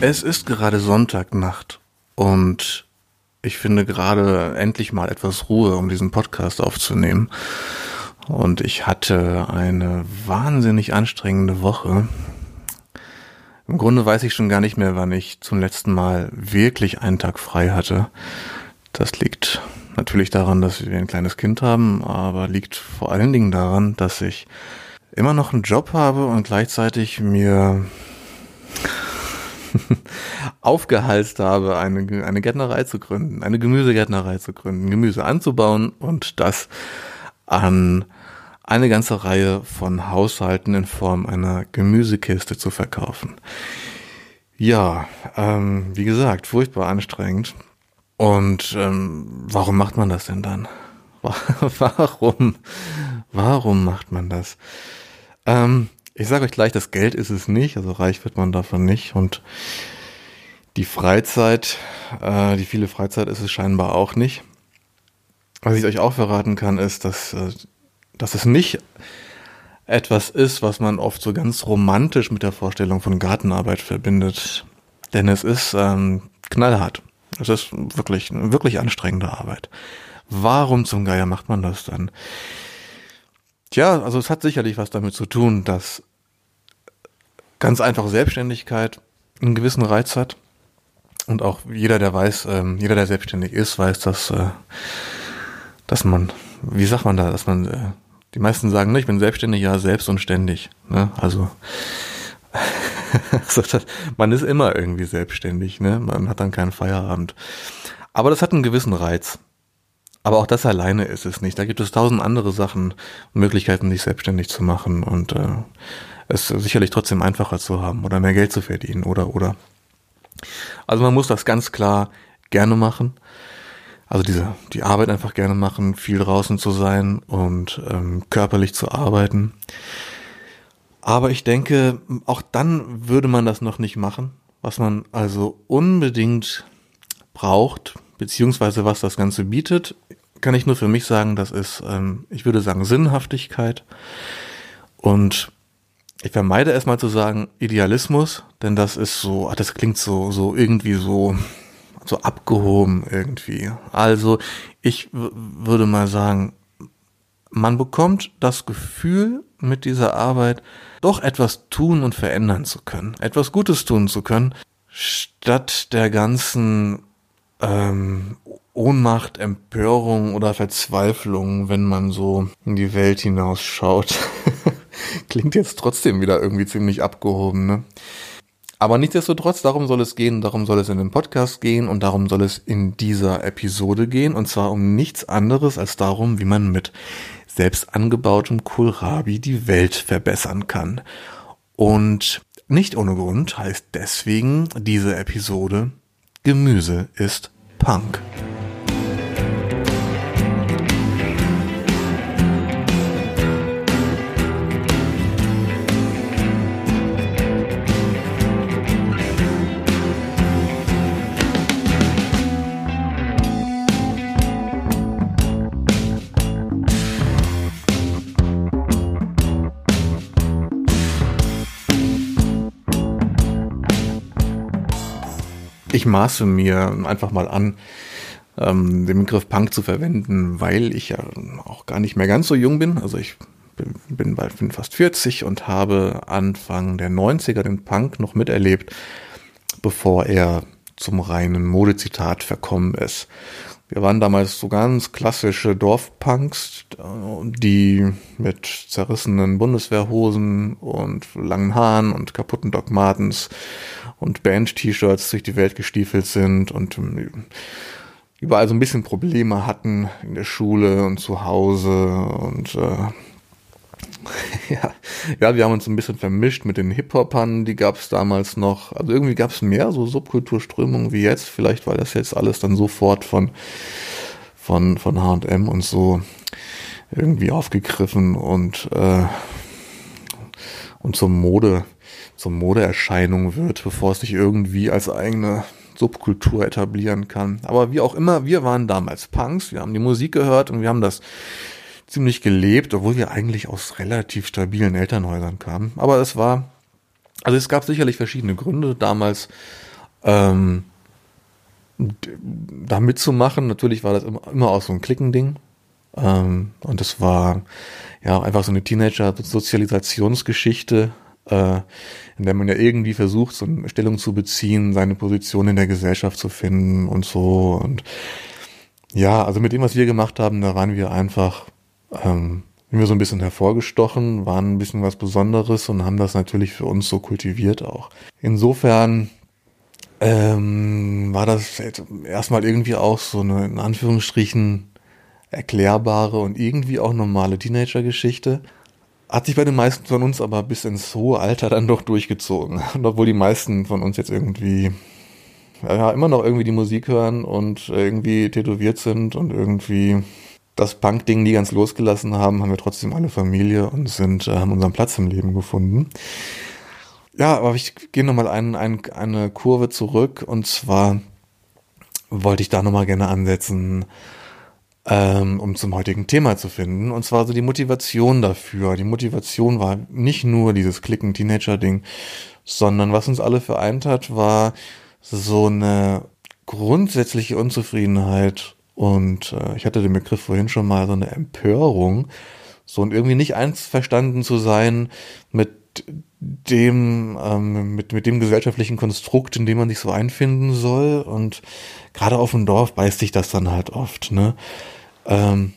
Es ist gerade Sonntagnacht und ich finde gerade endlich mal etwas Ruhe, um diesen Podcast aufzunehmen. Und ich hatte eine wahnsinnig anstrengende Woche. Im Grunde weiß ich schon gar nicht mehr, wann ich zum letzten Mal wirklich einen Tag frei hatte. Das liegt natürlich daran, dass wir ein kleines Kind haben, aber liegt vor allen Dingen daran, dass ich immer noch einen Job habe und gleichzeitig mir aufgehalst habe, eine, eine Gärtnerei zu gründen, eine Gemüsegärtnerei zu gründen, Gemüse anzubauen und das an eine ganze Reihe von Haushalten in Form einer Gemüsekiste zu verkaufen. Ja, ähm, wie gesagt, furchtbar anstrengend. Und ähm, warum macht man das denn dann? warum? Warum macht man das? Ähm, ich sage euch gleich, das Geld ist es nicht, also reich wird man davon nicht. Und die Freizeit, äh, die viele Freizeit ist es scheinbar auch nicht. Was ich euch auch verraten kann, ist, dass, äh, dass es nicht etwas ist, was man oft so ganz romantisch mit der Vorstellung von Gartenarbeit verbindet. Denn es ist ähm, knallhart. Es ist wirklich, wirklich anstrengende Arbeit. Warum zum Geier macht man das dann? Tja, also es hat sicherlich was damit zu tun, dass ganz einfach Selbstständigkeit einen gewissen Reiz hat. Und auch jeder, der weiß, ähm, jeder, der selbstständig ist, weiß, dass, äh, dass man, wie sagt man da, dass man, äh, die meisten sagen, ne, ich bin selbstständig, ja, selbst und ständig. Ne? Also man ist immer irgendwie selbstständig, ne? Man hat dann keinen Feierabend. Aber das hat einen gewissen Reiz. Aber auch das alleine ist es nicht. Da gibt es tausend andere Sachen und Möglichkeiten, sich selbstständig zu machen und äh, es sicherlich trotzdem einfacher zu haben oder mehr Geld zu verdienen oder oder. Also man muss das ganz klar gerne machen. Also diese die Arbeit einfach gerne machen, viel draußen zu sein und ähm, körperlich zu arbeiten. Aber ich denke, auch dann würde man das noch nicht machen, was man also unbedingt braucht, beziehungsweise was das Ganze bietet, kann ich nur für mich sagen, das ist, ähm, ich würde sagen, Sinnhaftigkeit. Und ich vermeide erstmal zu sagen Idealismus, denn das ist so, das klingt so, so irgendwie so, so abgehoben irgendwie. Also ich würde mal sagen, man bekommt das Gefühl, mit dieser Arbeit doch etwas tun und verändern zu können, etwas Gutes tun zu können, statt der ganzen ähm, Ohnmacht, Empörung oder Verzweiflung, wenn man so in die Welt hinausschaut. Klingt jetzt trotzdem wieder irgendwie ziemlich abgehoben, ne? Aber nichtsdestotrotz, darum soll es gehen, darum soll es in dem Podcast gehen und darum soll es in dieser Episode gehen. Und zwar um nichts anderes als darum, wie man mit selbst angebautem Kohlrabi die Welt verbessern kann. Und nicht ohne Grund heißt deswegen diese Episode Gemüse ist Punk. Ich maße mir einfach mal an, ähm, den Begriff Punk zu verwenden, weil ich ja auch gar nicht mehr ganz so jung bin. Also ich bin, bin bald bin fast 40 und habe Anfang der 90er den Punk noch miterlebt, bevor er zum reinen Modezitat verkommen ist. Wir waren damals so ganz klassische Dorfpunks, die mit zerrissenen Bundeswehrhosen und langen Haaren und kaputten Doc Martens und Band-T-Shirts durch die Welt gestiefelt sind und ähm, überall so ein bisschen Probleme hatten in der Schule und zu Hause und äh, ja, ja, wir haben uns ein bisschen vermischt mit den Hip-Hopern, die gab es damals noch. Also irgendwie gab es mehr so Subkulturströmungen wie jetzt, vielleicht weil das jetzt alles dann sofort von von von H&M und so irgendwie aufgegriffen und äh, und zur Mode zur Modeerscheinung wird, bevor es sich irgendwie als eigene Subkultur etablieren kann. Aber wie auch immer, wir waren damals Punks, wir haben die Musik gehört und wir haben das ziemlich gelebt, obwohl wir eigentlich aus relativ stabilen Elternhäusern kamen. Aber es war, also es gab sicherlich verschiedene Gründe. Damals Ähm, da mitzumachen, natürlich war das immer, immer auch so ein Klickending. Ähm, und es war ja einfach so eine Teenager-Sozialisationsgeschichte, äh, in der man ja irgendwie versucht, so eine Stellung zu beziehen, seine Position in der Gesellschaft zu finden und so. Und ja, also mit dem, was wir gemacht haben, da waren wir einfach, ähm, sind wir so ein bisschen hervorgestochen, waren ein bisschen was Besonderes und haben das natürlich für uns so kultiviert auch. Insofern ähm, war das erstmal irgendwie auch so eine, in Anführungsstrichen, erklärbare und irgendwie auch normale Teenager-Geschichte. Hat sich bei den meisten von uns aber bis ins hohe Alter dann doch durchgezogen. Und obwohl die meisten von uns jetzt irgendwie ja, immer noch irgendwie die Musik hören und irgendwie tätowiert sind und irgendwie das Punk-Ding nie ganz losgelassen haben, haben wir trotzdem alle Familie und sind, äh, haben unseren Platz im Leben gefunden. Ja, aber ich gehe nochmal ein, ein, eine Kurve zurück und zwar wollte ich da nochmal gerne ansetzen, ähm, um zum heutigen Thema zu finden. Und zwar so die Motivation dafür. Die Motivation war nicht nur dieses Klicken-Teenager-Ding, sondern was uns alle vereint hat, war so eine grundsätzliche Unzufriedenheit und äh, ich hatte den Begriff vorhin schon mal, so eine Empörung, so und irgendwie nicht einverstanden zu sein mit dem, ähm, mit, mit dem gesellschaftlichen Konstrukt, in dem man sich so einfinden soll. Und gerade auf dem Dorf beißt sich das dann halt oft, ne? Ähm,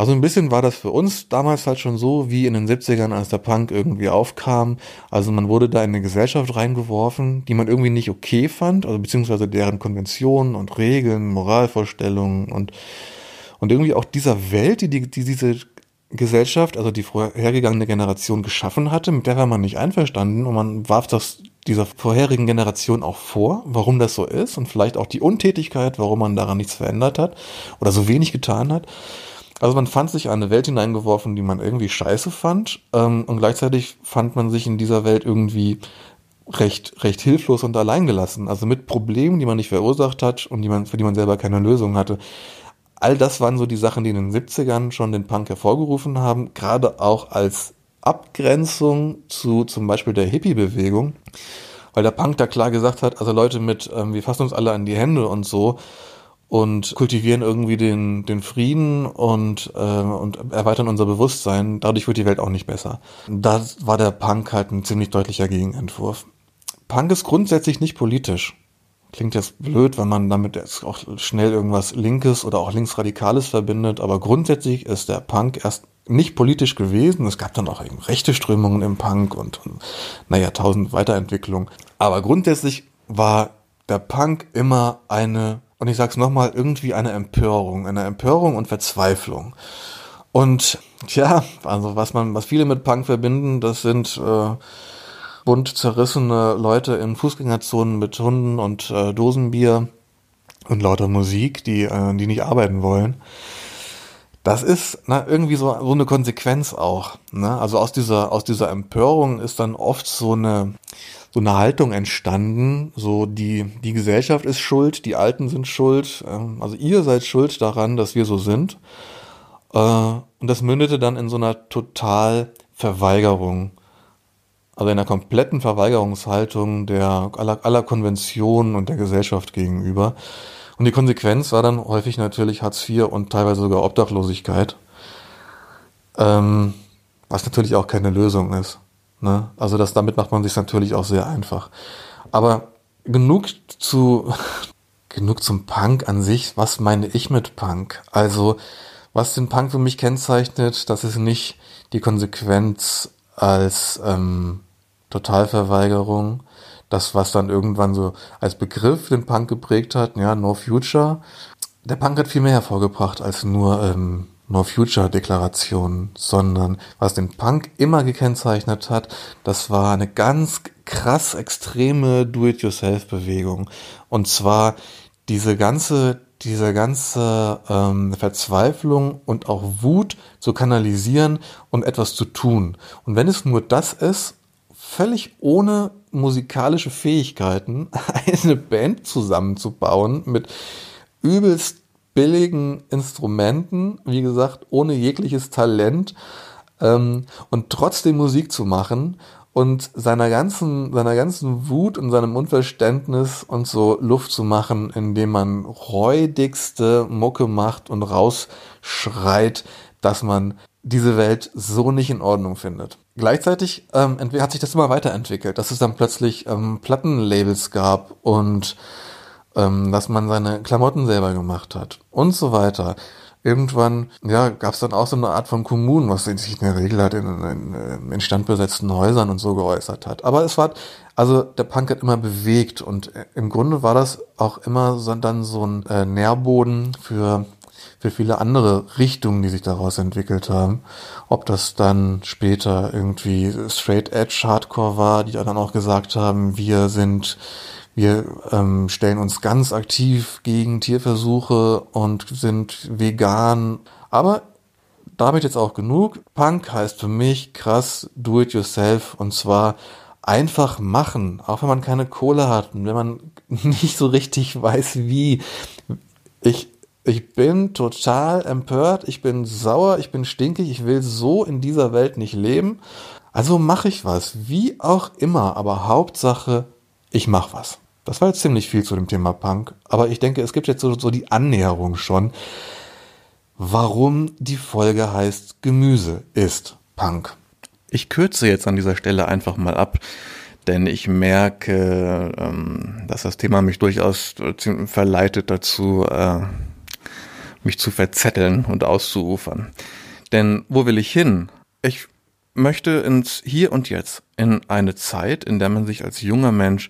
also ein bisschen war das für uns damals halt schon so, wie in den 70ern, als der Punk irgendwie aufkam. Also man wurde da in eine Gesellschaft reingeworfen, die man irgendwie nicht okay fand, also beziehungsweise deren Konventionen und Regeln, Moralvorstellungen und, und irgendwie auch dieser Welt, die, die, die diese Gesellschaft, also die vorhergegangene Generation geschaffen hatte, mit der war man nicht einverstanden und man warf das dieser vorherigen Generation auch vor, warum das so ist und vielleicht auch die Untätigkeit, warum man daran nichts verändert hat oder so wenig getan hat. Also man fand sich eine Welt hineingeworfen, die man irgendwie scheiße fand ähm, und gleichzeitig fand man sich in dieser Welt irgendwie recht, recht hilflos und alleingelassen. Also mit Problemen, die man nicht verursacht hat und die man, für die man selber keine Lösung hatte. All das waren so die Sachen, die in den 70ern schon den Punk hervorgerufen haben, gerade auch als Abgrenzung zu zum Beispiel der Hippie-Bewegung, weil der Punk da klar gesagt hat, also Leute mit, ähm, wir fassen uns alle an die Hände und so, und kultivieren irgendwie den, den Frieden und, äh, und erweitern unser Bewusstsein. Dadurch wird die Welt auch nicht besser. Da war der Punk halt ein ziemlich deutlicher Gegenentwurf. Punk ist grundsätzlich nicht politisch. Klingt jetzt blöd, wenn man damit jetzt auch schnell irgendwas Linkes oder auch Linksradikales verbindet, aber grundsätzlich ist der Punk erst nicht politisch gewesen. Es gab dann auch eben rechte Strömungen im Punk und, und naja, tausend Weiterentwicklungen. Aber grundsätzlich war der Punk immer eine und ich sag's nochmal, irgendwie eine Empörung, eine Empörung und Verzweiflung. Und tja, also was man, was viele mit Punk verbinden, das sind äh, bunt zerrissene Leute in Fußgängerzonen mit Hunden und äh, Dosenbier und lauter Musik, die, äh, die nicht arbeiten wollen. Das ist na, irgendwie so, so eine Konsequenz auch. Ne? Also aus dieser, aus dieser Empörung ist dann oft so eine, so eine Haltung entstanden, so die, die Gesellschaft ist schuld, die Alten sind schuld, äh, also ihr seid schuld daran, dass wir so sind. Äh, und das mündete dann in so einer Totalverweigerung, also in einer kompletten Verweigerungshaltung der aller, aller Konventionen und der Gesellschaft gegenüber. Und die Konsequenz war dann häufig natürlich Hartz IV und teilweise sogar Obdachlosigkeit, ähm, was natürlich auch keine Lösung ist. Ne? Also das, damit macht man sich natürlich auch sehr einfach. Aber genug zu, genug zum Punk an sich. Was meine ich mit Punk? Also, was den Punk für mich kennzeichnet, das ist nicht die Konsequenz als ähm, Totalverweigerung. Das, was dann irgendwann so als Begriff den Punk geprägt hat, ja, No Future. Der Punk hat viel mehr hervorgebracht als nur ähm, No Future Deklaration, sondern was den Punk immer gekennzeichnet hat, das war eine ganz krass extreme Do-it-yourself-Bewegung. Und zwar diese ganze, diese ganze ähm, Verzweiflung und auch Wut zu kanalisieren und etwas zu tun. Und wenn es nur das ist, völlig ohne musikalische Fähigkeiten eine Band zusammenzubauen mit übelst billigen Instrumenten, wie gesagt, ohne jegliches Talent ähm, und trotzdem Musik zu machen und seiner ganzen, seiner ganzen Wut und seinem Unverständnis und so Luft zu machen, indem man räudigste Mucke macht und rausschreit, dass man diese Welt so nicht in Ordnung findet. Gleichzeitig ähm, hat sich das immer weiterentwickelt, dass es dann plötzlich ähm, Plattenlabels gab und ähm, dass man seine Klamotten selber gemacht hat und so weiter irgendwann, ja, gab es dann auch so eine Art von Kommunen, was sich in der Regel halt in, in, in standbesetzten Häusern und so geäußert hat. Aber es war, also der Punk hat immer bewegt und äh, im Grunde war das auch immer so, dann so ein äh, Nährboden für für viele andere Richtungen, die sich daraus entwickelt haben. Ob das dann später irgendwie Straight Edge Hardcore war, die dann auch gesagt haben, wir sind wir ähm, stellen uns ganz aktiv gegen Tierversuche und sind vegan. Aber damit jetzt auch genug. Punk heißt für mich krass do it yourself und zwar einfach machen, auch wenn man keine Kohle hat und wenn man nicht so richtig weiß wie. Ich, ich bin total empört, ich bin sauer, ich bin stinkig, ich will so in dieser Welt nicht leben. Also mache ich was, wie auch immer, aber Hauptsache, ich mache was. Das war jetzt ziemlich viel zu dem Thema Punk, aber ich denke, es gibt jetzt so, so die Annäherung schon, warum die Folge heißt Gemüse ist Punk. Ich kürze jetzt an dieser Stelle einfach mal ab, denn ich merke, ähm, dass das Thema mich durchaus verleitet dazu, äh, mich zu verzetteln und auszuufern. Denn wo will ich hin? Ich möchte ins Hier und Jetzt, in eine Zeit, in der man sich als junger Mensch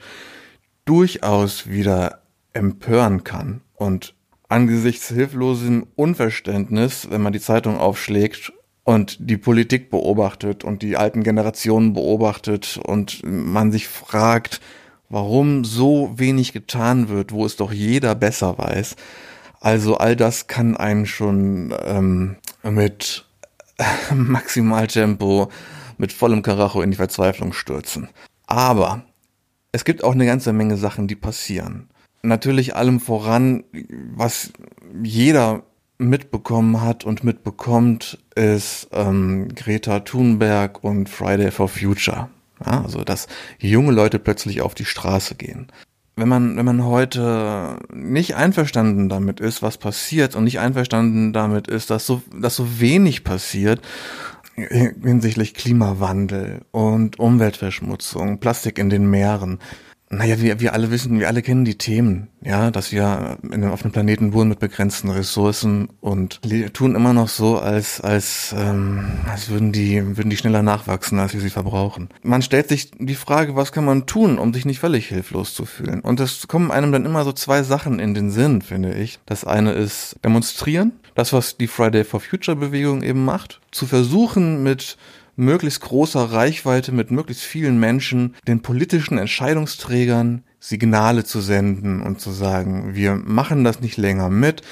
durchaus wieder empören kann. Und angesichts hilflosem Unverständnis, wenn man die Zeitung aufschlägt und die Politik beobachtet und die alten Generationen beobachtet und man sich fragt, warum so wenig getan wird, wo es doch jeder besser weiß. Also all das kann einen schon ähm, mit Maximaltempo, mit vollem Karacho in die Verzweiflung stürzen. Aber es gibt auch eine ganze Menge Sachen, die passieren. Natürlich allem voran, was jeder mitbekommen hat und mitbekommt, ist ähm, Greta Thunberg und Friday for Future. Ja, also dass junge Leute plötzlich auf die Straße gehen. Wenn man, wenn man heute nicht einverstanden damit ist, was passiert und nicht einverstanden damit ist, dass so, dass so wenig passiert hinsichtlich Klimawandel und Umweltverschmutzung, Plastik in den Meeren. Naja, wir, wir alle wissen, wir alle kennen die Themen, ja, dass wir in, einem Planeten wohnen mit begrenzten Ressourcen und tun immer noch so, als, als, ähm, als würden die, würden die schneller nachwachsen, als wir sie verbrauchen. Man stellt sich die Frage, was kann man tun, um sich nicht völlig hilflos zu fühlen? Und es kommen einem dann immer so zwei Sachen in den Sinn, finde ich. Das eine ist demonstrieren, das, was die Friday for Future Bewegung eben macht, zu versuchen mit möglichst großer Reichweite, mit möglichst vielen Menschen, den politischen Entscheidungsträgern Signale zu senden und zu sagen, wir machen das nicht länger mit,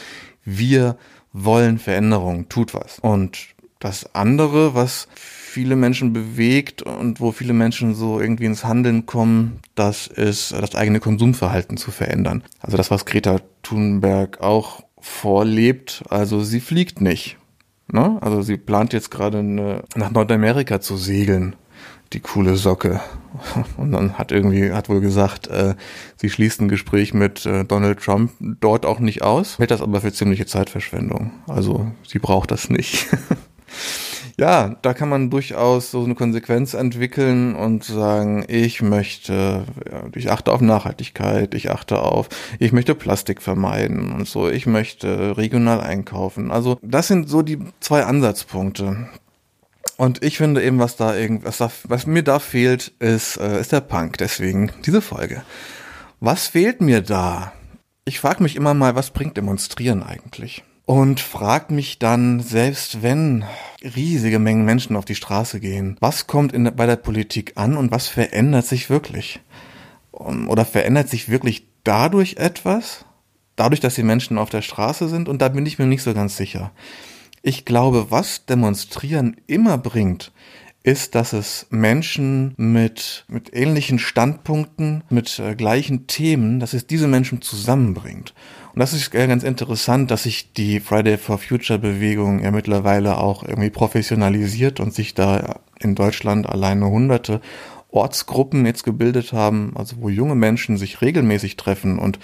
wir wollen Veränderungen, tut was. Und das andere, was viele Menschen bewegt und wo viele Menschen so irgendwie ins Handeln kommen, das ist das eigene Konsumverhalten zu verändern. Also das, was Greta Thunberg auch vorlebt. Also sie fliegt nicht. Ne? Also sie plant jetzt gerade nach Nordamerika zu segeln. Die coole Socke. Und dann hat irgendwie, hat wohl gesagt, äh, sie schließt ein Gespräch mit äh, Donald Trump dort auch nicht aus, hält das aber für ziemliche Zeitverschwendung. Also sie braucht das nicht. ja, da kann man durchaus so eine Konsequenz entwickeln und sagen, ich möchte, ich achte auf Nachhaltigkeit, ich achte auf, ich möchte Plastik vermeiden und so, ich möchte regional einkaufen. Also das sind so die zwei Ansatzpunkte. Und ich finde eben, was da irgendwas, was mir da fehlt, ist, äh, ist der Punk. Deswegen diese Folge. Was fehlt mir da? Ich frage mich immer mal, was bringt Demonstrieren eigentlich? Und frag mich dann, selbst wenn riesige Mengen Menschen auf die Straße gehen, was kommt in, bei der Politik an und was verändert sich wirklich? Oder verändert sich wirklich dadurch etwas? Dadurch, dass die Menschen auf der Straße sind? Und da bin ich mir nicht so ganz sicher. Ich glaube, was Demonstrieren immer bringt, ist, dass es Menschen mit, mit ähnlichen Standpunkten, mit äh, gleichen Themen, dass es diese Menschen zusammenbringt. Und das ist ganz interessant, dass sich die Friday for Future Bewegung ja mittlerweile auch irgendwie professionalisiert und sich da in Deutschland alleine Hunderte Ortsgruppen jetzt gebildet haben, also wo junge Menschen sich regelmäßig treffen und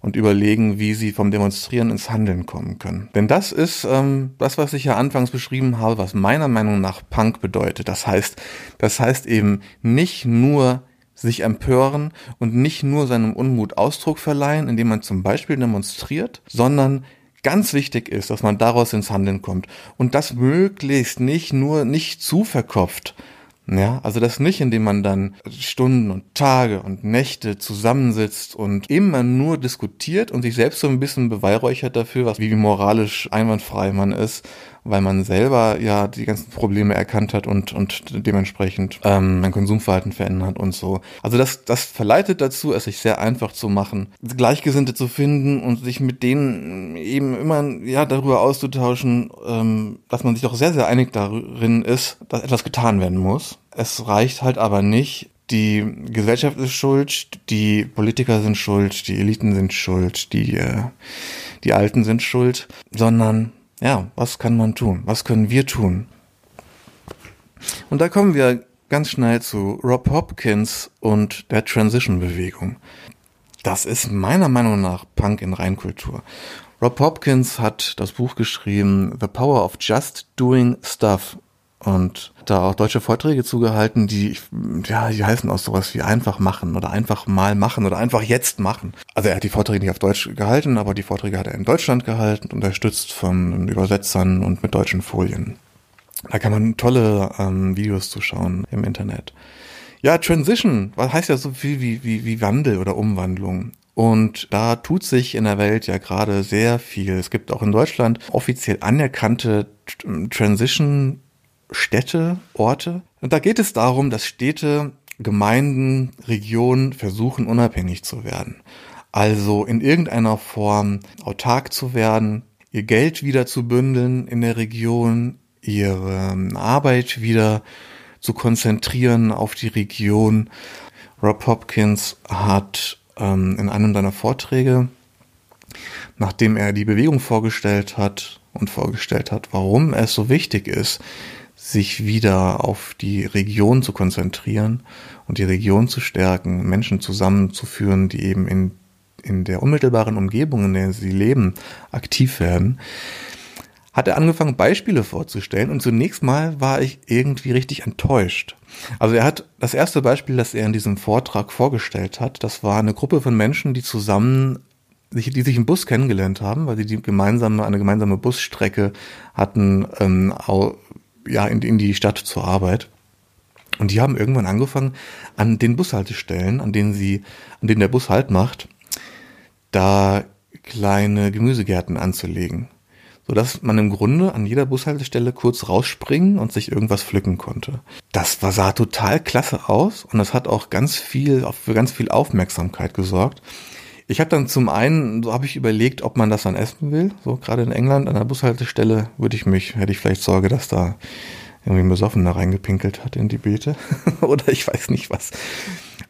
und überlegen, wie sie vom Demonstrieren ins Handeln kommen können. Denn das ist ähm, das, was ich ja anfangs beschrieben habe, was meiner Meinung nach Punk bedeutet. Das heißt, das heißt eben nicht nur sich empören und nicht nur seinem Unmut Ausdruck verleihen, indem man zum Beispiel demonstriert, sondern ganz wichtig ist, dass man daraus ins Handeln kommt. Und das möglichst nicht nur nicht zu verkopft, ja, also das nicht, indem man dann Stunden und Tage und Nächte zusammensitzt und immer nur diskutiert und sich selbst so ein bisschen beweihräuchert dafür, was wie moralisch einwandfrei man ist, weil man selber ja die ganzen Probleme erkannt hat und, und dementsprechend ähm, mein Konsumverhalten verändert und so. Also das, das verleitet dazu, es sich sehr einfach zu machen, Gleichgesinnte zu finden und sich mit denen eben immer ja darüber auszutauschen, ähm, dass man sich doch sehr, sehr einig darin ist, dass etwas getan werden muss. Es reicht halt aber nicht, die Gesellschaft ist schuld, die Politiker sind schuld, die Eliten sind schuld, die, äh, die Alten sind schuld, sondern ja, was kann man tun? Was können wir tun? Und da kommen wir ganz schnell zu Rob Hopkins und der Transition-Bewegung. Das ist meiner Meinung nach Punk in Reinkultur. Rob Hopkins hat das Buch geschrieben The Power of Just Doing Stuff und da auch deutsche Vorträge zugehalten, die, ja, die heißen auch sowas wie einfach machen oder einfach mal machen oder einfach jetzt machen. Also er hat die Vorträge nicht auf Deutsch gehalten, aber die Vorträge hat er in Deutschland gehalten, unterstützt von Übersetzern und mit deutschen Folien. Da kann man tolle ähm, Videos zuschauen im Internet. Ja, Transition, was heißt ja so viel wie, wie, wie Wandel oder Umwandlung. Und da tut sich in der Welt ja gerade sehr viel. Es gibt auch in Deutschland offiziell anerkannte Transition Städte, Orte. Und da geht es darum, dass Städte, Gemeinden, Regionen versuchen, unabhängig zu werden. Also in irgendeiner Form autark zu werden, ihr Geld wieder zu bündeln in der Region, ihre Arbeit wieder zu konzentrieren auf die Region. Rob Hopkins hat ähm, in einem seiner Vorträge, nachdem er die Bewegung vorgestellt hat und vorgestellt hat, warum es so wichtig ist, sich wieder auf die Region zu konzentrieren und die Region zu stärken, Menschen zusammenzuführen, die eben in, in der unmittelbaren Umgebung, in der sie leben, aktiv werden, hat er angefangen, Beispiele vorzustellen und zunächst mal war ich irgendwie richtig enttäuscht. Also er hat das erste Beispiel, das er in diesem Vortrag vorgestellt hat, das war eine Gruppe von Menschen, die zusammen die sich im Bus kennengelernt haben, weil sie die gemeinsame, eine gemeinsame Busstrecke hatten, ähm, ja, in, in die Stadt zur Arbeit. Und die haben irgendwann angefangen, an den Bushaltestellen, an denen sie, an denen der Bus Halt macht, da kleine Gemüsegärten anzulegen. Sodass man im Grunde an jeder Bushaltestelle kurz rausspringen und sich irgendwas pflücken konnte. Das war, sah total klasse aus und das hat auch ganz viel, für ganz viel Aufmerksamkeit gesorgt. Ich habe dann zum einen, so habe ich überlegt, ob man das dann essen will. So gerade in England an der Bushaltestelle würde ich mich, hätte ich vielleicht Sorge, dass da irgendwie ein Besoffener reingepinkelt hat in die Beete. Oder ich weiß nicht was.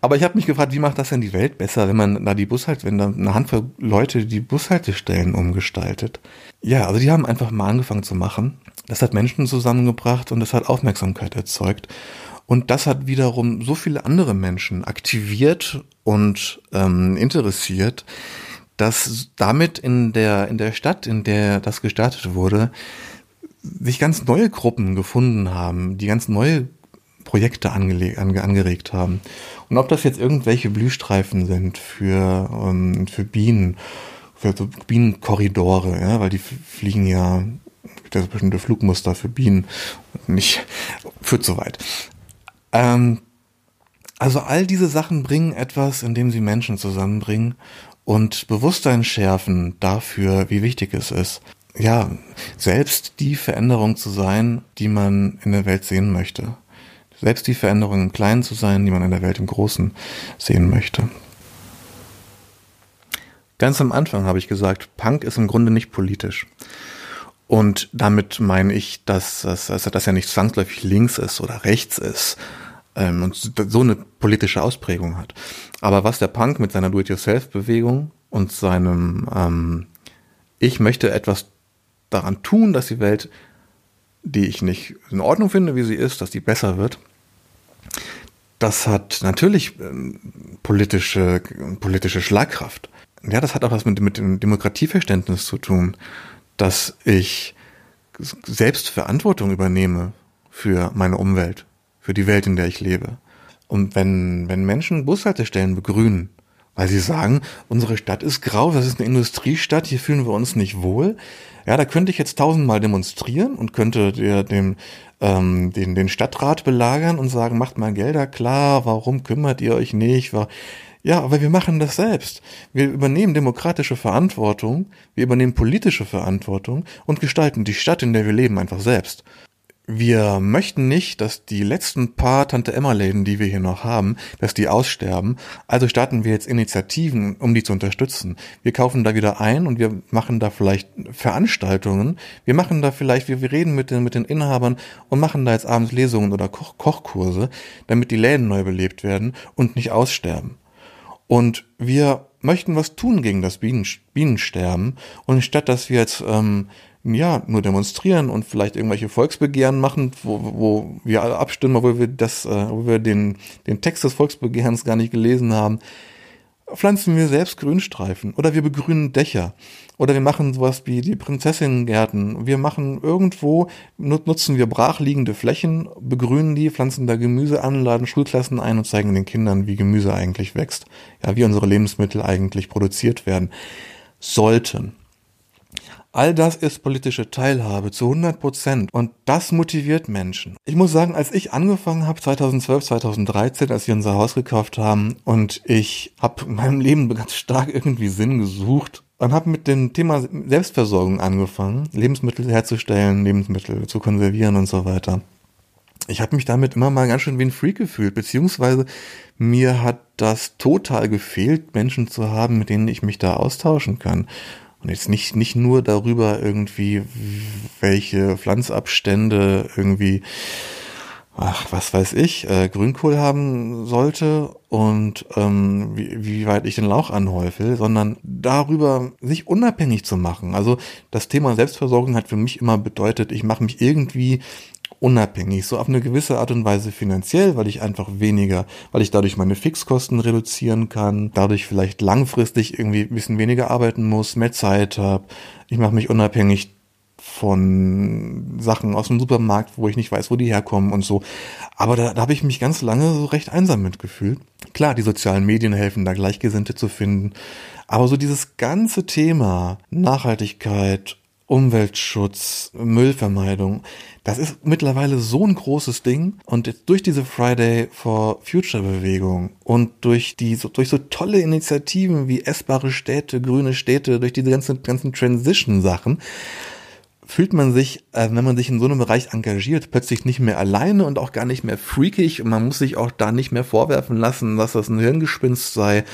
Aber ich habe mich gefragt, wie macht das denn die Welt besser, wenn man da die Bushalt, wenn da eine Handvoll Leute die Bushaltestellen umgestaltet? Ja, also die haben einfach mal angefangen zu machen. Das hat Menschen zusammengebracht und das hat Aufmerksamkeit erzeugt. Und das hat wiederum so viele andere Menschen aktiviert und ähm, interessiert, dass damit in der, in der Stadt, in der das gestartet wurde, sich ganz neue Gruppen gefunden haben, die ganz neue Projekte ange angeregt haben. Und ob das jetzt irgendwelche Blühstreifen sind für, ähm, für Bienen, für so Bienenkorridore, ja, weil die fliegen ja, das bestimmte Flugmuster für Bienen, nicht, führt so weit. Ähm, also all diese Sachen bringen etwas, indem sie Menschen zusammenbringen und Bewusstsein schärfen dafür, wie wichtig es ist, ja, selbst die Veränderung zu sein, die man in der Welt sehen möchte. Selbst die Veränderung im Kleinen zu sein, die man in der Welt im Großen sehen möchte. Ganz am Anfang habe ich gesagt, Punk ist im Grunde nicht politisch. Und damit meine ich, dass, dass, dass das ja nicht zwangsläufig links ist oder rechts ist ähm, und so eine politische Ausprägung hat. Aber was der Punk mit seiner Do-it-yourself-Bewegung und seinem ähm, Ich möchte etwas daran tun, dass die Welt, die ich nicht in Ordnung finde, wie sie ist, dass die besser wird, das hat natürlich ähm, politische, politische Schlagkraft. Ja, das hat auch was mit, mit dem Demokratieverständnis zu tun, dass ich selbst Verantwortung übernehme für meine Umwelt, für die Welt, in der ich lebe. Und wenn, wenn Menschen Bushaltestellen begrünen, weil sie sagen, unsere Stadt ist grau, das ist eine Industriestadt, hier fühlen wir uns nicht wohl. Ja, da könnte ich jetzt tausendmal demonstrieren und könnte der, dem, ähm, den, den Stadtrat belagern und sagen, macht mal Gelder klar, warum kümmert ihr euch nicht? Ja, aber wir machen das selbst. Wir übernehmen demokratische Verantwortung, wir übernehmen politische Verantwortung und gestalten die Stadt, in der wir leben, einfach selbst. Wir möchten nicht, dass die letzten paar Tante-Emma-Läden, die wir hier noch haben, dass die aussterben. Also starten wir jetzt Initiativen, um die zu unterstützen. Wir kaufen da wieder ein und wir machen da vielleicht Veranstaltungen. Wir machen da vielleicht, wir, wir reden mit den, mit den Inhabern und machen da jetzt abends Lesungen oder Koch Kochkurse, damit die Läden neu belebt werden und nicht aussterben. Und wir möchten was tun gegen das Bienen, Bienensterben. Und statt dass wir jetzt ähm, ja, nur demonstrieren und vielleicht irgendwelche Volksbegehren machen, wo, wo wir alle abstimmen, obwohl wir das, äh, wo wir den, den Text des Volksbegehrens gar nicht gelesen haben, pflanzen wir selbst Grünstreifen oder wir begrünen Dächer oder wir machen sowas wie die Prinzessinnengärten. Wir machen irgendwo, nutzen wir brachliegende Flächen, begrünen die, pflanzen da Gemüse an, laden Schulklassen ein und zeigen den Kindern, wie Gemüse eigentlich wächst. Ja, wie unsere Lebensmittel eigentlich produziert werden sollten. All das ist politische Teilhabe zu 100 Prozent und das motiviert Menschen. Ich muss sagen, als ich angefangen habe 2012, 2013, als wir unser Haus gekauft haben und ich habe in meinem Leben ganz stark irgendwie Sinn gesucht und habe mit dem Thema Selbstversorgung angefangen, Lebensmittel herzustellen, Lebensmittel zu konservieren und so weiter. Ich habe mich damit immer mal ganz schön wie ein Freak gefühlt, beziehungsweise mir hat das total gefehlt, Menschen zu haben, mit denen ich mich da austauschen kann. Und jetzt nicht, nicht nur darüber irgendwie, welche Pflanzabstände irgendwie, ach, was weiß ich, äh, Grünkohl haben sollte und ähm, wie, wie weit ich den Lauch anhäufel, sondern darüber sich unabhängig zu machen. Also das Thema Selbstversorgung hat für mich immer bedeutet, ich mache mich irgendwie unabhängig, so auf eine gewisse Art und Weise finanziell, weil ich einfach weniger, weil ich dadurch meine Fixkosten reduzieren kann, dadurch vielleicht langfristig irgendwie ein bisschen weniger arbeiten muss, mehr Zeit habe. Ich mache mich unabhängig von Sachen aus dem Supermarkt, wo ich nicht weiß, wo die herkommen und so. Aber da, da habe ich mich ganz lange so recht einsam mitgefühlt. Klar, die sozialen Medien helfen, da Gleichgesinnte zu finden. Aber so dieses ganze Thema Nachhaltigkeit, Umweltschutz, Müllvermeidung, das ist mittlerweile so ein großes Ding. Und durch diese Friday for Future Bewegung und durch die so, durch so tolle Initiativen wie essbare Städte, grüne Städte, durch diese ganzen ganzen Transition Sachen fühlt man sich, äh, wenn man sich in so einem Bereich engagiert, plötzlich nicht mehr alleine und auch gar nicht mehr freakig. Und man muss sich auch da nicht mehr vorwerfen lassen, dass das ein Hirngespinst sei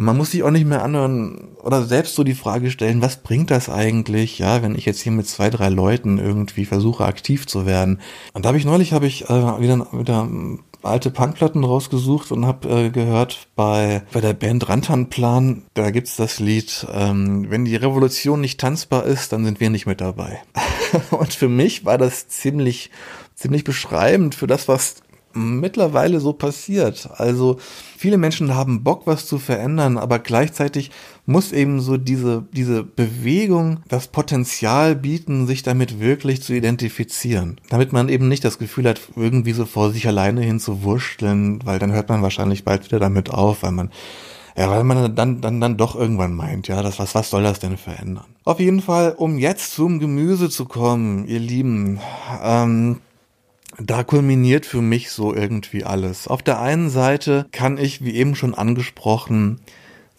man muss sich auch nicht mehr anhören oder selbst so die Frage stellen, was bringt das eigentlich, ja, wenn ich jetzt hier mit zwei, drei Leuten irgendwie versuche, aktiv zu werden. Und da habe ich neulich, habe ich äh, wieder, wieder alte Punkplatten rausgesucht und habe äh, gehört bei, bei der Band Rantanplan, da gibt's das Lied, ähm, wenn die Revolution nicht tanzbar ist, dann sind wir nicht mit dabei. und für mich war das ziemlich, ziemlich beschreibend für das, was mittlerweile so passiert. Also viele Menschen haben Bock, was zu verändern, aber gleichzeitig muss eben so diese, diese Bewegung das Potenzial bieten, sich damit wirklich zu identifizieren. Damit man eben nicht das Gefühl hat, irgendwie so vor sich alleine hin zu wurschteln, weil dann hört man wahrscheinlich bald wieder damit auf, weil man ja, weil man dann, dann, dann doch irgendwann meint, ja, das, was, was soll das denn verändern? Auf jeden Fall, um jetzt zum Gemüse zu kommen, ihr Lieben, ähm, da kulminiert für mich so irgendwie alles. Auf der einen Seite kann ich, wie eben schon angesprochen,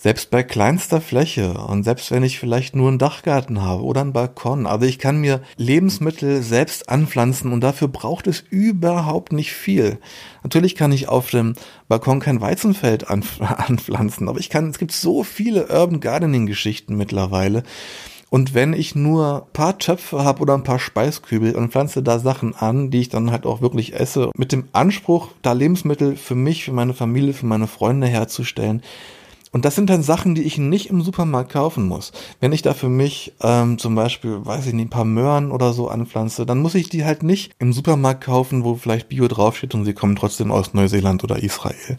selbst bei kleinster Fläche und selbst wenn ich vielleicht nur einen Dachgarten habe oder einen Balkon, also ich kann mir Lebensmittel selbst anpflanzen und dafür braucht es überhaupt nicht viel. Natürlich kann ich auf dem Balkon kein Weizenfeld anpflanzen, aber ich kann, es gibt so viele Urban Gardening Geschichten mittlerweile, und wenn ich nur paar Töpfe habe oder ein paar Speiskübel und pflanze da Sachen an, die ich dann halt auch wirklich esse, mit dem Anspruch, da Lebensmittel für mich, für meine Familie, für meine Freunde herzustellen, Und das sind dann Sachen, die ich nicht im Supermarkt kaufen muss. Wenn ich da für mich ähm, zum Beispiel, weiß ich nicht, ein paar Möhren oder so anpflanze, dann muss ich die halt nicht im Supermarkt kaufen, wo vielleicht Bio draufsteht und sie kommen trotzdem aus Neuseeland oder Israel.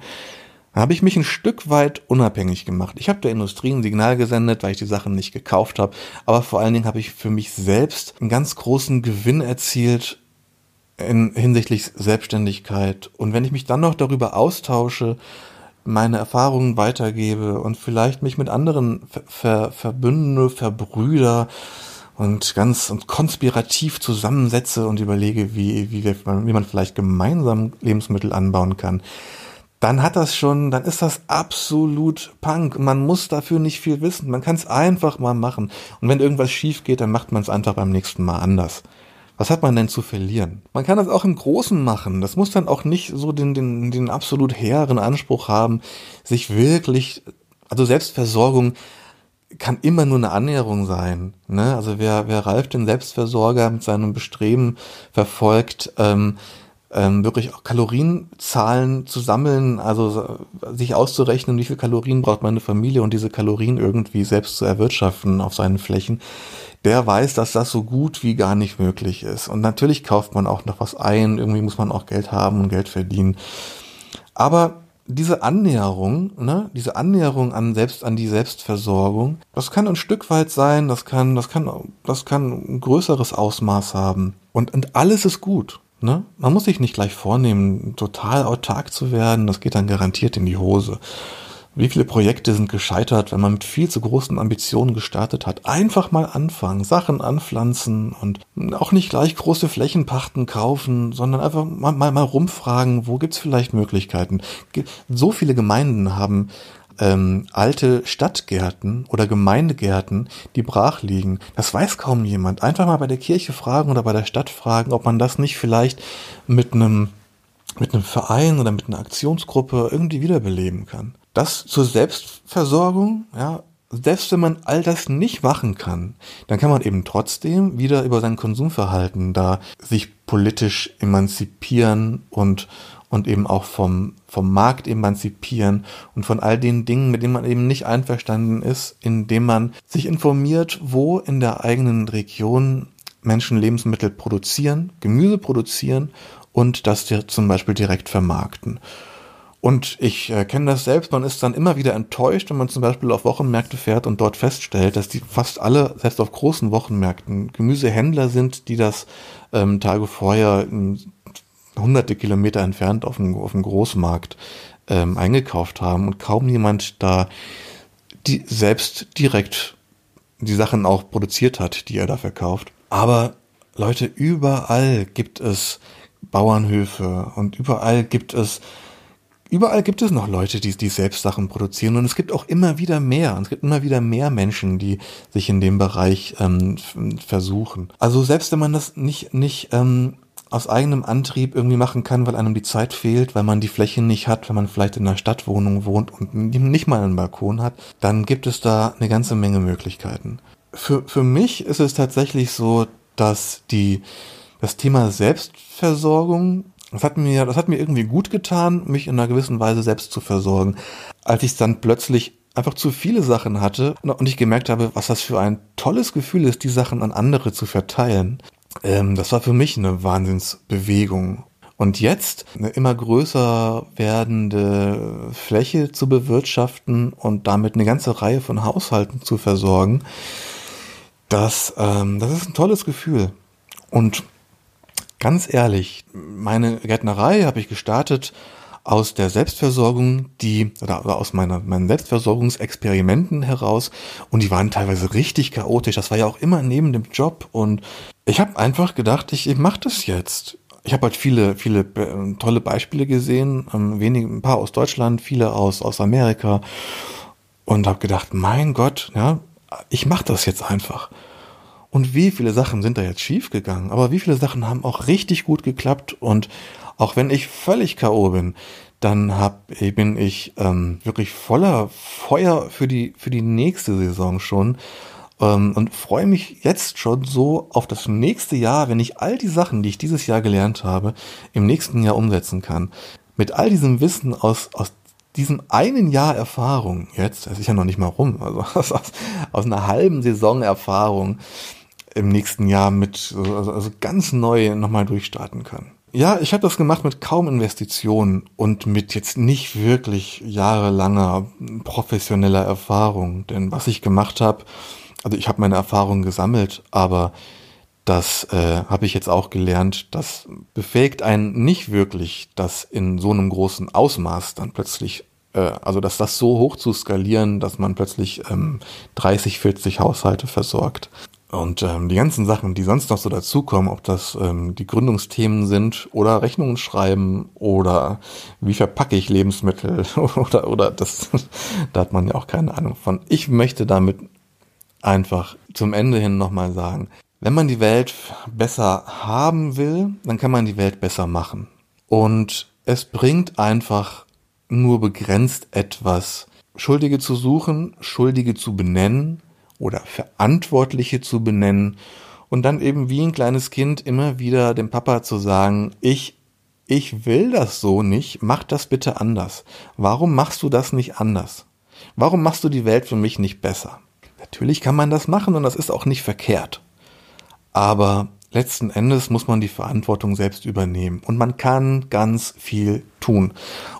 Habe ich mich ein Stück weit unabhängig gemacht. Ich habe der Industrie ein Signal gesendet, weil ich die Sachen nicht gekauft habe. Aber vor allen Dingen habe ich für mich selbst einen ganz großen Gewinn erzielt in, hinsichtlich Selbstständigkeit. Und wenn ich mich dann noch darüber austausche, meine Erfahrungen weitergebe und vielleicht mich mit anderen ver, ver, verbünde, verbrüder und ganz und konspirativ zusammensetze und überlege, wie, wie, wie man vielleicht gemeinsam Lebensmittel anbauen kann, dann hat das schon, dann ist das absolut Punk. Man muss dafür nicht viel wissen. Man kann es einfach mal machen. Und wenn irgendwas schief geht, dann macht man es einfach beim nächsten Mal anders. Was hat man denn zu verlieren? Man kann das auch im Großen machen. Das muss dann auch nicht so den, den, den absolut hehren Anspruch haben, sich wirklich, also Selbstversorgung kann immer nur eine Annäherung sein. Ne? Also wer, wer Ralf den Selbstversorger mit seinem Bestreben verfolgt, ähm, ähm, wirklich auch Kalorienzahlen zu sammeln, also sich auszurechnen, wie viel Kalorien braucht meine Familie und diese Kalorien irgendwie selbst zu erwirtschaften auf seinen Flächen, der weiß, dass das so gut wie gar nicht möglich ist. Und natürlich kauft man auch noch was ein, irgendwie muss man auch Geld haben und Geld verdienen. Aber diese Annäherung, ne, diese Annäherung an selbst an die Selbstversorgung, das kann ein Stück weit sein, das kann, das kann, das kann ein größeres Ausmaß haben. Und, und alles ist gut. Ne? Man muss sich nicht gleich vornehmen, total autark zu werden, das geht dann garantiert in die Hose. Wie viele Projekte sind gescheitert, wenn man mit viel zu großen Ambitionen gestartet hat? Einfach mal anfangen, Sachen anpflanzen und auch nicht gleich große Flächenpachten kaufen, sondern einfach mal, mal, mal rumfragen, wo gibt's vielleicht Möglichkeiten? So viele Gemeinden haben ähm, alte Stadtgärten oder Gemeindegärten, die brach liegen. Das weiß kaum jemand. Einfach mal bei der Kirche fragen oder bei der Stadt fragen, ob man das nicht vielleicht mit einem mit einem Verein oder mit einer Aktionsgruppe irgendwie wiederbeleben kann. Das zur Selbstversorgung, ja, selbst wenn man all das nicht machen kann, dann kann man eben trotzdem wieder über sein Konsumverhalten da sich politisch emanzipieren und, und eben auch vom, vom Markt emanzipieren und von all den Dingen, mit denen man eben nicht einverstanden ist, indem man sich informiert, wo in der eigenen Region Menschen Lebensmittel produzieren, Gemüse produzieren und das zum Beispiel direkt vermarkten. Und ich äh, kenne das selbst, man ist dann immer wieder enttäuscht, wenn man zum Beispiel auf Wochenmärkte fährt und dort feststellt, dass die fast alle, selbst auf großen Wochenmärkten, Gemüsehändler sind, die das ähm, Tage vorher hunderte Kilometer entfernt auf dem, auf dem Großmarkt ähm, eingekauft haben und kaum jemand da die selbst direkt die Sachen auch produziert hat, die er da verkauft. Aber Leute, überall gibt es Bauernhöfe und überall gibt es überall gibt es noch Leute, die, die selbst Sachen produzieren und es gibt auch immer wieder mehr. Und es gibt immer wieder mehr Menschen, die sich in dem Bereich ähm, versuchen. Also selbst wenn man das nicht, nicht ähm, aus eigenem Antrieb irgendwie machen kann, weil einem die Zeit fehlt, weil man die Fläche nicht hat, wenn man vielleicht in einer Stadtwohnung wohnt und nicht mal einen Balkon hat, dann gibt es da eine ganze Menge Möglichkeiten. Für, für mich ist es tatsächlich so, dass die, das Thema Selbstversorgung das hat mir, das hat mir irgendwie gut getan, mich in einer gewissen Weise selbst zu versorgen. Als ich dann plötzlich einfach zu viele Sachen hatte und ich gemerkt habe, was das für ein tolles Gefühl ist, die Sachen an andere zu verteilen. Ähm, das war für mich eine Wahnsinnsbewegung. Und jetzt eine immer größer werdende Fläche zu bewirtschaften und damit eine ganze Reihe von Haushalten zu versorgen, das, ähm, das ist ein tolles Gefühl. Und Ganz ehrlich, meine Gärtnerei habe ich gestartet aus der Selbstversorgung, die, oder aus meiner, meinen Selbstversorgungsexperimenten heraus und die waren teilweise richtig chaotisch. Das war ja auch immer neben dem Job und ich habe einfach gedacht, ich, ich mache das jetzt. Ich habe halt viele, viele äh, tolle Beispiele gesehen, ähm, wenige, ein paar aus Deutschland, viele aus, aus Amerika und habe gedacht, mein Gott, ja, ich mache das jetzt einfach. Und wie viele Sachen sind da jetzt schiefgegangen? Aber wie viele Sachen haben auch richtig gut geklappt? Und auch wenn ich völlig K.O. bin, dann hab, bin ich ähm, wirklich voller Feuer für die, für die nächste Saison schon und freue mich jetzt schon so auf das nächste Jahr, wenn ich all die Sachen, die ich dieses Jahr gelernt habe, im nächsten Jahr umsetzen kann. Mit all diesem Wissen aus, aus diesem einen Jahr Erfahrung jetzt, das ist ja noch nicht mal rum, also aus, aus einer halben Saison Erfahrung im nächsten Jahr mit, also, also ganz neu nochmal durchstarten kann. Ja, ich habe das gemacht mit kaum Investitionen und mit jetzt nicht wirklich jahrelanger professioneller Erfahrung. Denn was ich gemacht habe, also ich habe meine Erfahrungen gesammelt, aber das äh, habe ich jetzt auch gelernt, das befähigt einen nicht wirklich, das in so einem großen Ausmaß dann plötzlich, äh, also dass das so hoch zu skalieren, dass man plötzlich ähm, 30, 40 Haushalte versorgt. Und ähm, die ganzen Sachen, die sonst noch so dazukommen, ob das ähm, die Gründungsthemen sind oder Rechnungen schreiben oder wie verpacke ich Lebensmittel oder oder das, da hat man ja auch keine Ahnung von. Ich möchte damit einfach zum Ende hin nochmal sagen, wenn man die Welt besser haben will, dann kann man die Welt besser machen. Und es bringt einfach nur begrenzt etwas, Schuldige zu suchen, Schuldige zu benennen oder Verantwortliche zu benennen und dann eben wie ein kleines Kind immer wieder dem Papa zu sagen, ich, ich will das so nicht, mach das bitte anders. Warum machst du das nicht anders? Warum machst du die Welt für mich nicht besser? Natürlich kann man das machen und das ist auch nicht verkehrt. Aber letzten Endes muss man die Verantwortung selbst übernehmen. Und man kann ganz viel tun.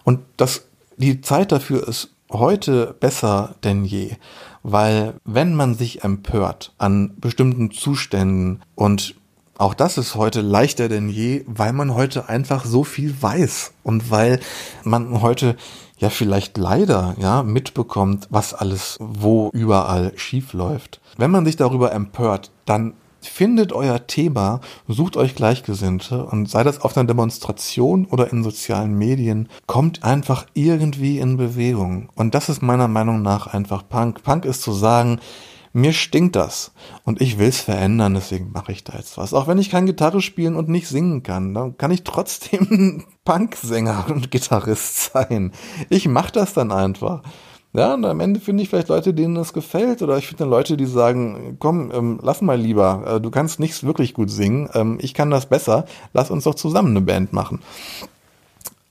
Und das, die Zeit dafür ist heute besser denn je. Weil wenn man sich empört an bestimmten Zuständen und auch das ist heute leichter denn je, weil man heute einfach so viel weiß und weil man heute ja vielleicht leider ja mitbekommt, was alles wo überall schief läuft. Wenn man sich darüber empört, dann findet euer Thema, sucht euch Gleichgesinnte und sei das auf einer Demonstration oder in sozialen Medien, kommt einfach irgendwie in Bewegung. Und das ist meiner Meinung nach einfach Punk. Punk ist zu sagen, mir stinkt das und ich will es verändern, deswegen mache ich da jetzt was. Auch wenn ich kein Gitarre spielen und nicht singen kann, dann kann ich trotzdem Punksänger und Gitarrist sein. Ich mache das dann einfach. Ja, und am Ende finde ich vielleicht Leute, denen das gefällt. Oder ich finde Leute, die sagen, komm, ähm, lass mal lieber, äh, du kannst nichts wirklich gut singen, ähm, ich kann das besser, lass uns doch zusammen eine Band machen.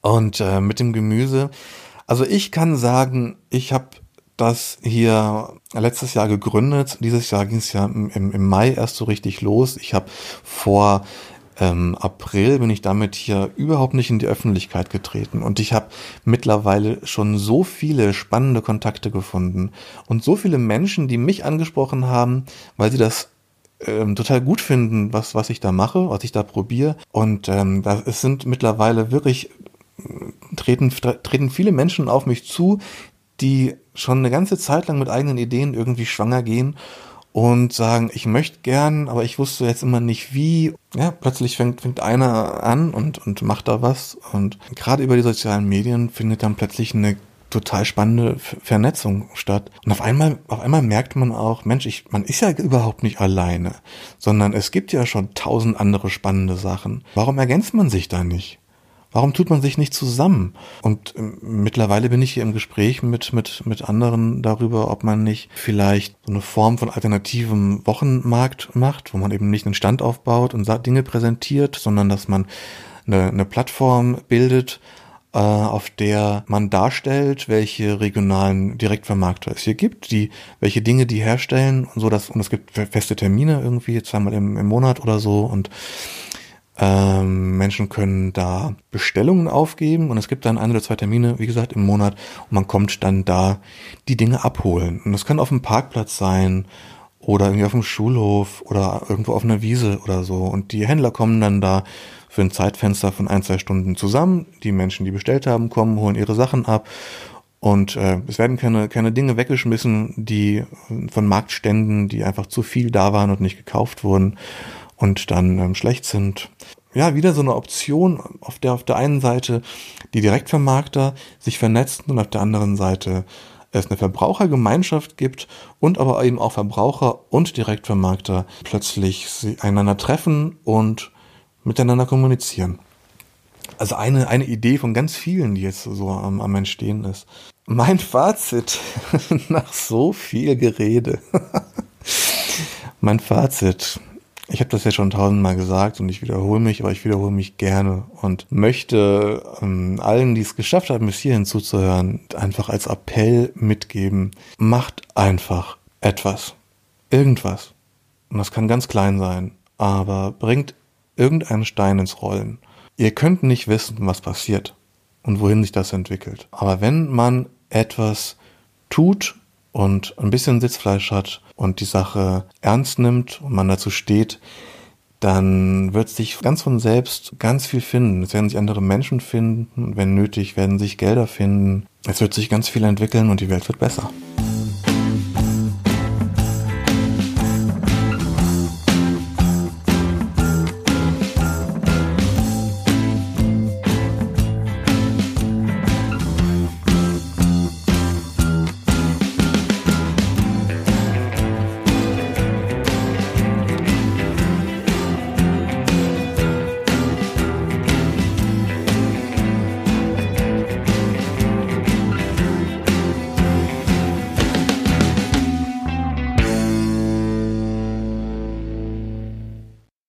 Und äh, mit dem Gemüse, also ich kann sagen, ich habe das hier letztes Jahr gegründet. Dieses Jahr ging es ja im, im, Mai erst so richtig los. Ich habe vor ähm, April bin ich damit hier überhaupt nicht in die Öffentlichkeit getreten. Und ich habe mittlerweile schon so viele spannende Kontakte gefunden und so viele Menschen, die mich angesprochen haben, weil sie das ähm, total gut finden, was, was ich da mache, was ich da probiere. Und ähm, da, es sind mittlerweile wirklich äh, treten, treten viele Menschen auf mich zu, die schon eine ganze Zeit lang mit eigenen Ideen irgendwie schwanger gehen und sagen, ich möchte gern, aber ich wusste jetzt immer nicht wie. Ja, plötzlich fängt, fängt einer an und, und macht da was. Und gerade über die sozialen Medien findet dann plötzlich eine total spannende Vernetzung statt. Und auf einmal, auf einmal merkt man auch, Mensch, ich, man ist ja überhaupt nicht alleine, sondern es gibt ja schon tausend andere spannende Sachen. Warum ergänzt man sich da nicht? Warum tut man sich nicht zusammen? Und ähm, mittlerweile bin ich hier im Gespräch mit, mit, mit anderen darüber, ob man nicht vielleicht so eine Form von alternativem Wochenmarkt macht, wo man eben nicht einen Stand aufbaut und Dinge präsentiert, sondern dass man eine, eine Plattform bildet, äh, auf der man darstellt, welche regionalen Direktvermarkter es hier gibt, die, welche Dinge die herstellen und so, dass, und es gibt feste Termine irgendwie, zweimal im, im Monat oder so und ähm, Menschen können da Bestellungen aufgeben und es gibt dann ein oder zwei Termine, wie gesagt, im Monat und man kommt dann da die Dinge abholen. Und das kann auf dem Parkplatz sein oder irgendwie auf dem Schulhof oder irgendwo auf einer Wiese oder so. Und die Händler kommen dann da für ein Zeitfenster von ein, zwei Stunden zusammen. Die Menschen, die bestellt haben, kommen, holen ihre Sachen ab. Und äh, es werden keine, keine Dinge weggeschmissen, die von Marktständen, die einfach zu viel da waren und nicht gekauft wurden und dann ähm, schlecht sind. Ja, wieder so eine Option, auf der auf der einen Seite die Direktvermarkter sich vernetzen und auf der anderen Seite es eine Verbrauchergemeinschaft gibt und aber eben auch Verbraucher und Direktvermarkter plötzlich einander treffen und miteinander kommunizieren. Also eine, eine Idee von ganz vielen, die jetzt so am, am Entstehen ist. Mein Fazit nach so viel Gerede. mein Fazit Ich habe das ja schon tausendmal gesagt und ich wiederhole mich, aber ich wiederhole mich gerne und möchte ähm, allen, die es geschafft haben, bis hierhin zuzuhören, einfach als Appell mitgeben. Macht einfach etwas. Irgendwas. Und das kann ganz klein sein, aber bringt irgendeinen Stein ins Rollen. Ihr könnt nicht wissen, was passiert und wohin sich das entwickelt. Aber wenn man etwas tut und ein bisschen Sitzfleisch hat und die Sache ernst nimmt und man dazu steht, dann wird sich ganz von selbst ganz viel finden. Es werden sich andere Menschen finden, wenn nötig werden sich Gelder finden. Es wird sich ganz viel entwickeln und die Welt wird besser.